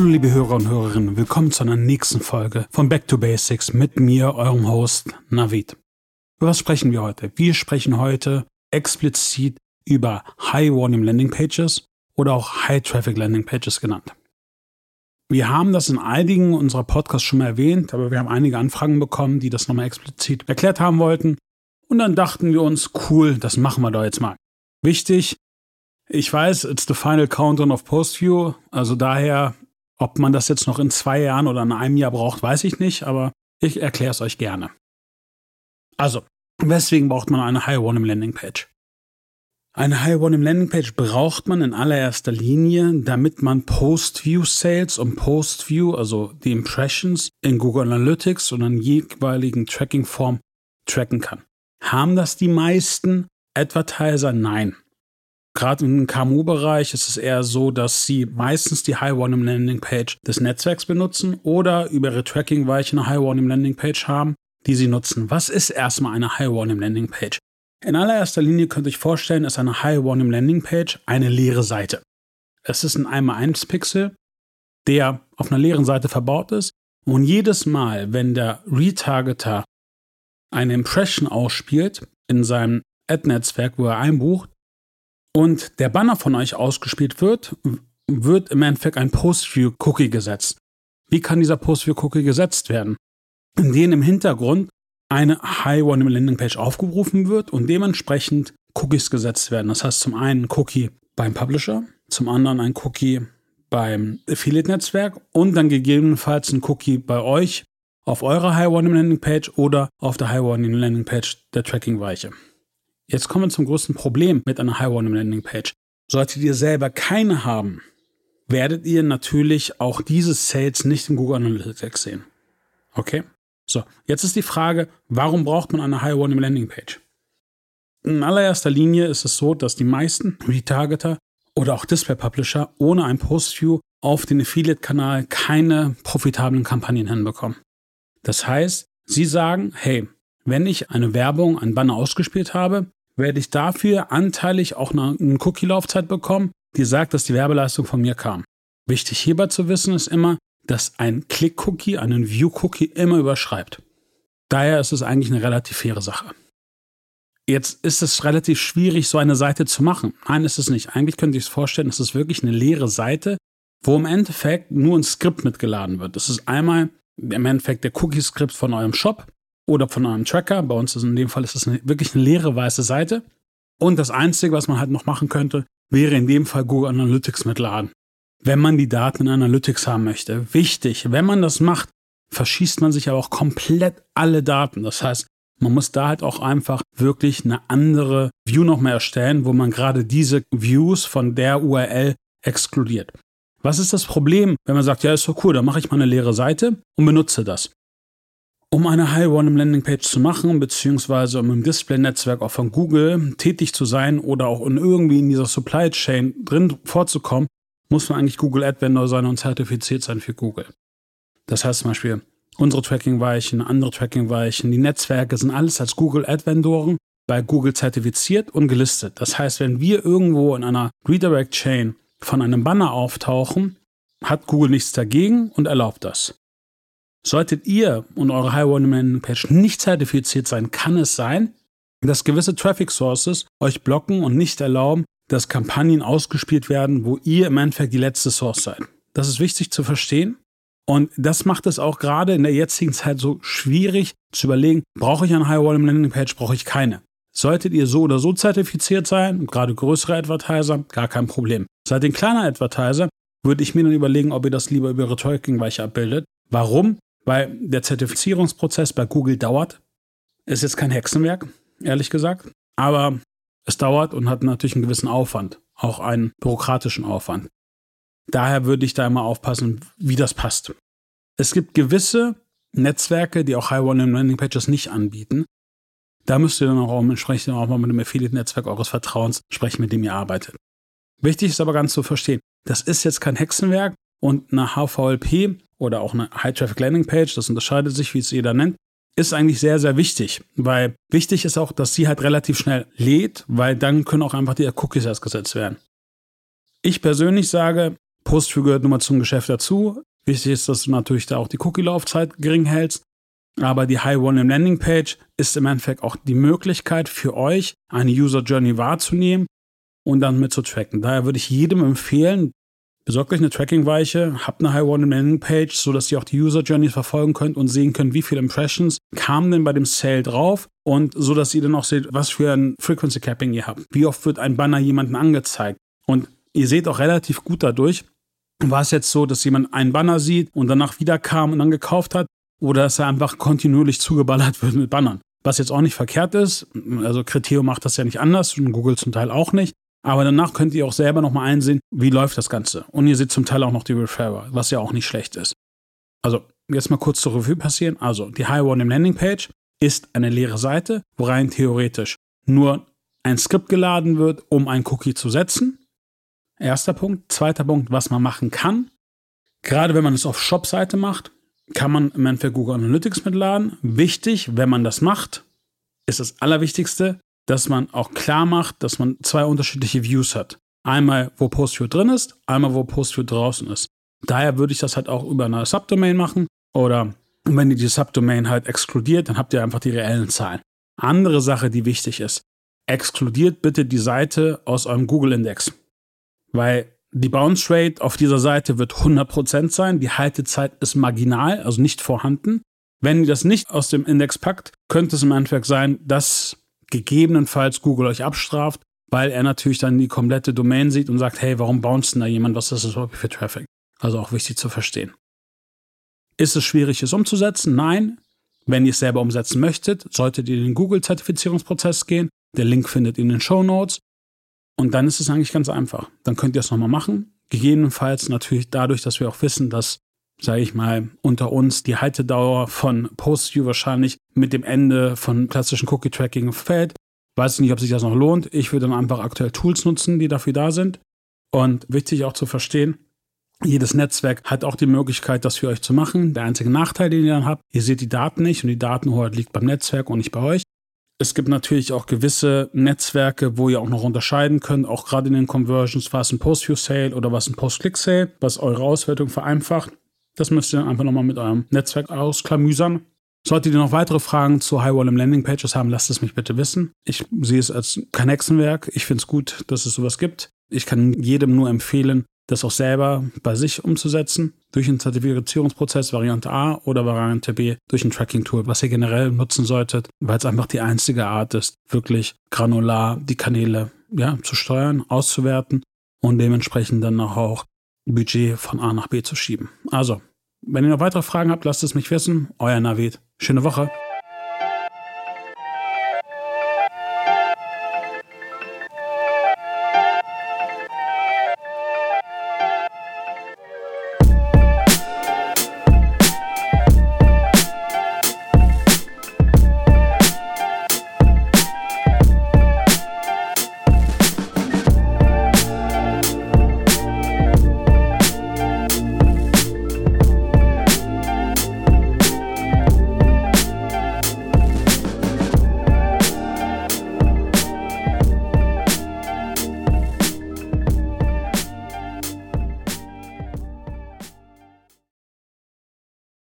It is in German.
Hallo liebe Hörer und Hörerinnen, willkommen zu einer nächsten Folge von Back to Basics mit mir, eurem Host Navid. Über was sprechen wir heute? Wir sprechen heute explizit über High Volume Landing Pages oder auch High Traffic Landing Pages genannt. Wir haben das in einigen unserer Podcasts schon mal erwähnt, aber wir haben einige Anfragen bekommen, die das nochmal explizit erklärt haben wollten. Und dann dachten wir uns, cool, das machen wir doch jetzt mal. Wichtig, ich weiß, it's the final countdown of Postview, also daher, ob man das jetzt noch in zwei Jahren oder in einem Jahr braucht, weiß ich nicht, aber ich erkläre es euch gerne. Also, weswegen braucht man eine High-Volume Landing Page? Eine High-Volume Landing Page braucht man in allererster Linie, damit man Post-View Sales und Post-View, also die Impressions in Google Analytics und in jeweiligen Tracking-Form tracken kann. Haben das die meisten Advertiser? Nein. Gerade im KMU-Bereich ist es eher so, dass sie meistens die High-Volume Landing Page des Netzwerks benutzen oder über ihre Tracking-Weiche eine High-Volume Landing Page haben, die sie nutzen. Was ist erstmal eine High-Volume Landing Page? In allererster Linie könnt ihr euch vorstellen, ist eine High Volume Landing Page eine leere Seite. Es ist ein 1x1 Pixel, der auf einer leeren Seite verbaut ist. Und jedes Mal, wenn der Retargeter eine Impression ausspielt in seinem Ad-Netzwerk, wo er einbucht, und der Banner von euch ausgespielt wird, wird im Endeffekt ein Post-View-Cookie gesetzt. Wie kann dieser Post-View-Cookie gesetzt werden? Indem im Hintergrund eine High-Volume Landing Page aufgerufen wird und dementsprechend Cookies gesetzt werden. Das heißt zum einen Cookie beim Publisher, zum anderen ein Cookie beim Affiliate-Netzwerk und dann gegebenenfalls ein Cookie bei euch auf eurer High-Volume Landing Page oder auf der High-Volume Landing Page der Tracking-Weiche. Jetzt kommen wir zum größten Problem mit einer High-Volume Landing Page. Solltet ihr selber keine haben, werdet ihr natürlich auch diese Sales nicht in Google Analytics sehen. Okay? So, jetzt ist die Frage, warum braucht man eine High-Volume Landing Page? In allererster Linie ist es so, dass die meisten Retargeter oder auch Display-Publisher ohne ein Post-View auf den Affiliate-Kanal keine profitablen Kampagnen hinbekommen. Das heißt, sie sagen, hey, wenn ich eine Werbung, ein Banner ausgespielt habe, werde ich dafür anteilig auch eine Cookie-Laufzeit bekommen, die sagt, dass die Werbeleistung von mir kam. Wichtig hierbei zu wissen ist immer, dass ein Click-Cookie einen View-Cookie immer überschreibt. Daher ist es eigentlich eine relativ faire Sache. Jetzt ist es relativ schwierig, so eine Seite zu machen. Nein, ist es nicht. Eigentlich könnte ich es vorstellen, es ist wirklich eine leere Seite, wo im Endeffekt nur ein Skript mitgeladen wird. Das ist einmal im Endeffekt der Cookie-Skript von eurem Shop oder von eurem Tracker. Bei uns ist in dem Fall ist es wirklich eine leere weiße Seite. Und das Einzige, was man halt noch machen könnte, wäre in dem Fall Google Analytics mitladen wenn man die Daten in Analytics haben möchte. Wichtig, wenn man das macht, verschießt man sich aber auch komplett alle Daten. Das heißt, man muss da halt auch einfach wirklich eine andere View nochmal erstellen, wo man gerade diese Views von der URL exkludiert. Was ist das Problem, wenn man sagt, ja, ist doch cool, dann mache ich mal eine leere Seite und benutze das. Um eine High-Volume Landing Page zu machen, beziehungsweise um im Display-Netzwerk auch von Google tätig zu sein oder auch in irgendwie in dieser Supply Chain drin vorzukommen, muss man eigentlich Google Ad Vendor sein und zertifiziert sein für Google. Das heißt zum Beispiel, unsere Tracking-Weichen, andere Tracking-Weichen, die Netzwerke sind alles als Google Ad Vendoren bei Google zertifiziert und gelistet. Das heißt, wenn wir irgendwo in einer Redirect Chain von einem Banner auftauchen, hat Google nichts dagegen und erlaubt das. Solltet ihr und eure High Volume Landing Page nicht zertifiziert sein, kann es sein, dass gewisse Traffic Sources euch blocken und nicht erlauben, dass Kampagnen ausgespielt werden, wo ihr im Endeffekt die letzte Source seid. Das ist wichtig zu verstehen. Und das macht es auch gerade in der jetzigen Zeit so schwierig zu überlegen, brauche ich eine High-Volume Landing Page, brauche ich keine. Solltet ihr so oder so zertifiziert sein, gerade größere Advertiser, gar kein Problem. Seid ihr ein kleiner Advertiser, würde ich mir dann überlegen, ob ihr das lieber über eure Tracking-Weiche abbildet. Warum? Weil der Zertifizierungsprozess bei Google dauert. Ist jetzt kein Hexenwerk, ehrlich gesagt. Aber es dauert und hat natürlich einen gewissen Aufwand, auch einen bürokratischen Aufwand. Daher würde ich da immer aufpassen, wie das passt. Es gibt gewisse Netzwerke, die auch High-Volume Landing Pages nicht anbieten. Da müsst ihr dann auch entsprechend auch mal mit dem Affiliate-Netzwerk eures Vertrauens sprechen, mit dem ihr arbeitet. Wichtig ist aber ganz zu verstehen, das ist jetzt kein Hexenwerk und eine HVLP oder auch eine High Traffic Landing Page, das unterscheidet sich, wie es jeder nennt, ist eigentlich sehr, sehr wichtig, weil wichtig ist auch, dass sie halt relativ schnell lädt, weil dann können auch einfach die Cookies erst gesetzt werden. Ich persönlich sage, Postview gehört nun mal zum Geschäft dazu. Wichtig ist, dass du natürlich da auch die Cookie-Laufzeit gering hältst. Aber die High Volume Landing Page ist im Endeffekt auch die Möglichkeit für euch, eine User Journey wahrzunehmen und dann mit zu tracken. Daher würde ich jedem empfehlen, besorgt euch eine Tracking-Weiche, habt eine High Volume Landing Page, sodass ihr auch die User Journey verfolgen könnt und sehen könnt, wie viele Impressions kamen denn bei dem Sale drauf und so, dass ihr dann auch seht, was für ein Frequency Capping ihr habt. Wie oft wird ein Banner jemandem angezeigt? Und ihr seht auch relativ gut dadurch, war es jetzt so, dass jemand einen Banner sieht und danach wieder kam und dann gekauft hat oder dass er einfach kontinuierlich zugeballert wird mit Bannern. Was jetzt auch nicht verkehrt ist, also Criteo macht das ja nicht anders und Google zum Teil auch nicht. Aber danach könnt ihr auch selber nochmal einsehen, wie läuft das Ganze. Und ihr seht zum Teil auch noch die Referrer, was ja auch nicht schlecht ist. Also, jetzt mal kurz zur Review passieren. Also, die High im Landing Page ist eine leere Seite, wo rein theoretisch nur ein Skript geladen wird, um ein Cookie zu setzen. Erster Punkt. Zweiter Punkt, was man machen kann. Gerade wenn man es auf Shop-Seite macht, kann man im Endeffekt Google Analytics mitladen. Wichtig, wenn man das macht, ist das Allerwichtigste, dass man auch klar macht, dass man zwei unterschiedliche Views hat. Einmal, wo PostView drin ist, einmal, wo PostView draußen ist. Daher würde ich das halt auch über eine Subdomain machen oder wenn ihr die Subdomain halt exkludiert, dann habt ihr einfach die reellen Zahlen. Andere Sache, die wichtig ist, exkludiert bitte die Seite aus eurem Google-Index. Weil die Bounce Rate auf dieser Seite wird 100% sein, die Haltezeit ist marginal, also nicht vorhanden. Wenn ihr das nicht aus dem Index packt, könnte es im Endeffekt sein, dass gegebenenfalls Google euch abstraft, weil er natürlich dann die komplette Domain sieht und sagt, hey, warum bounced denn da jemand, was ist das überhaupt für Traffic? Also auch wichtig zu verstehen. Ist es schwierig, es umzusetzen? Nein. Wenn ihr es selber umsetzen möchtet, solltet ihr in den Google-Zertifizierungsprozess gehen. Der Link findet ihr in den Show Notes. Und dann ist es eigentlich ganz einfach. Dann könnt ihr es nochmal machen. Gegebenenfalls natürlich dadurch, dass wir auch wissen, dass sage ich mal, unter uns die Haltedauer von PostView wahrscheinlich mit dem Ende von klassischen Cookie-Tracking fällt. Weiß ich nicht, ob sich das noch lohnt. Ich würde dann einfach aktuell Tools nutzen, die dafür da sind. Und wichtig auch zu verstehen, jedes Netzwerk hat auch die Möglichkeit, das für euch zu machen. Der einzige Nachteil, den ihr dann habt, ihr seht die Daten nicht und die Datenhoheit liegt beim Netzwerk und nicht bei euch. Es gibt natürlich auch gewisse Netzwerke, wo ihr auch noch unterscheiden könnt, auch gerade in den Conversions, was ein Post-View-Sale oder was ein Post-Click-Sale, was eure Auswertung vereinfacht. Das müsst ihr einfach nochmal mit eurem Netzwerk ausklamüsern. Solltet ihr noch weitere Fragen zu High Volume Landing Pages haben, lasst es mich bitte wissen. Ich sehe es als kein Hexenwerk. Ich finde es gut, dass es sowas gibt. Ich kann jedem nur empfehlen, das auch selber bei sich umzusetzen, durch einen Zertifizierungsprozess Variante A oder Variante B, durch ein Tracking-Tool, was ihr generell nutzen solltet, weil es einfach die einzige Art ist, wirklich granular die Kanäle ja, zu steuern, auszuwerten und dementsprechend dann auch Budget von A nach B zu schieben. Also, wenn ihr noch weitere Fragen habt, lasst es mich wissen. Euer Navid. Schöne Woche.